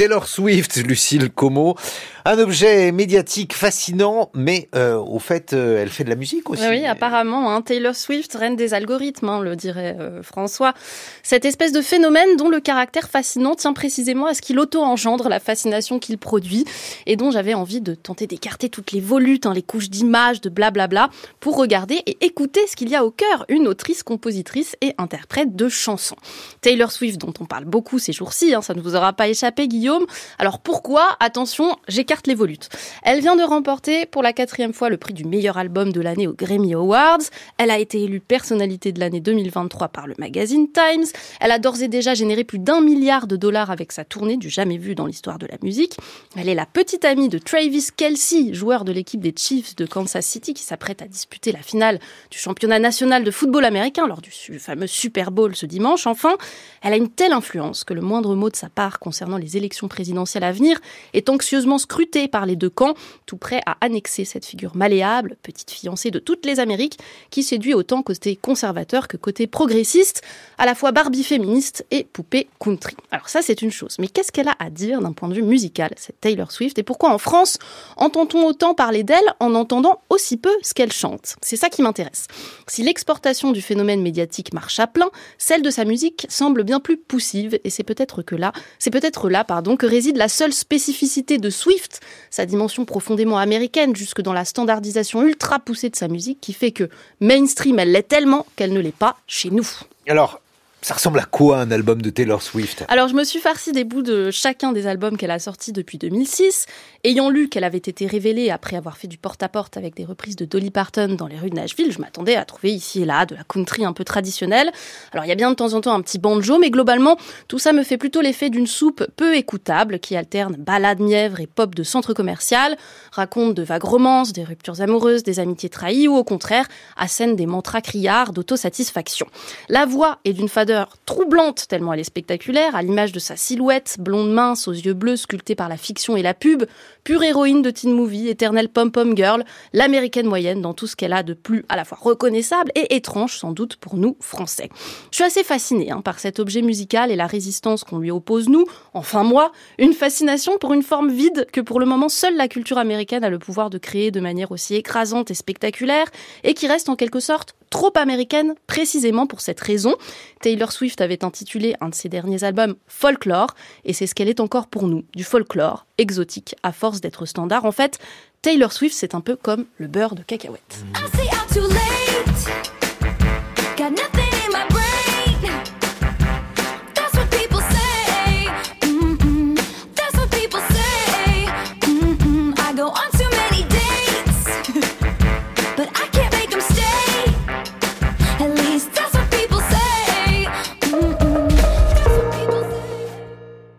Taylor Swift, Lucille Como. Un objet médiatique fascinant, mais euh, au fait, euh, elle fait de la musique aussi. Oui, apparemment, hein, Taylor Swift, reine des algorithmes, hein, le dirait euh, François. Cette espèce de phénomène dont le caractère fascinant tient précisément à ce qu'il auto-engendre la fascination qu'il produit, et dont j'avais envie de tenter d'écarter toutes les volutes, hein, les couches d'images, de blablabla, pour regarder et écouter ce qu'il y a au cœur, une autrice, compositrice et interprète de chansons. Taylor Swift, dont on parle beaucoup ces jours-ci, ça ne vous aura pas échappé, Guillaume. Alors pourquoi Attention, j'ai carte les volutes. Elle vient de remporter pour la quatrième fois le prix du meilleur album de l'année aux Grammy Awards. Elle a été élue personnalité de l'année 2023 par le magazine Times. Elle a d'ores et déjà généré plus d'un milliard de dollars avec sa tournée du jamais vu dans l'histoire de la musique. Elle est la petite amie de Travis Kelsey, joueur de l'équipe des Chiefs de Kansas City qui s'apprête à disputer la finale du championnat national de football américain lors du fameux Super Bowl ce dimanche. Enfin, elle a une telle influence que le moindre mot de sa part concernant les élections présidentielles à venir est anxieusement scruté par les deux camps, tout prêt à annexer cette figure malléable, petite fiancée de toutes les Amériques, qui séduit autant côté conservateur que côté progressiste, à la fois Barbie féministe et poupée country. Alors ça c'est une chose, mais qu'est-ce qu'elle a à dire d'un point de vue musical, cette Taylor Swift, et pourquoi en France entend-on autant parler d'elle en entendant aussi peu ce qu'elle chante? C'est ça qui m'intéresse. Si l'exportation du phénomène médiatique marche à plein, celle de sa musique semble bien plus poussive, et c'est peut-être que là, c'est peut-être là, pardon, que réside la seule spécificité de Swift sa dimension profondément américaine, jusque dans la standardisation ultra poussée de sa musique, qui fait que mainstream, elle l'est tellement qu'elle ne l'est pas chez nous. Alors, ça ressemble à quoi un album de Taylor Swift? Alors je me suis farci des bouts de chacun des albums qu'elle a sortis depuis 2006. Ayant lu qu'elle avait été révélée après avoir fait du porte-à-porte avec des reprises de Dolly Parton dans les rues de Nashville, je m'attendais à trouver ici et là de la country un peu traditionnelle. Alors il y a bien de temps en temps un petit banjo, mais globalement tout ça me fait plutôt l'effet d'une soupe peu écoutable qui alterne balade mièvre et pop de centre commercial, raconte de vagues romances, des ruptures amoureuses, des amitiés trahies ou au contraire assène des mantras criards d'autosatisfaction. La voix est d'une fade troublante tellement elle est spectaculaire, à l'image de sa silhouette, blonde mince aux yeux bleus sculptés par la fiction et la pub, pure héroïne de teen movie, éternelle pom-pom girl, l'américaine moyenne dans tout ce qu'elle a de plus à la fois reconnaissable et étrange sans doute pour nous français. Je suis assez fascinée hein, par cet objet musical et la résistance qu'on lui oppose nous, enfin moi, une fascination pour une forme vide que pour le moment seule la culture américaine a le pouvoir de créer de manière aussi écrasante et spectaculaire et qui reste en quelque sorte trop américaine précisément pour cette raison. Taylor Swift avait intitulé un de ses derniers albums Folklore, et c'est ce qu'elle est encore pour nous, du folklore, exotique, à force d'être standard. En fait, Taylor Swift, c'est un peu comme le beurre de cacahuète.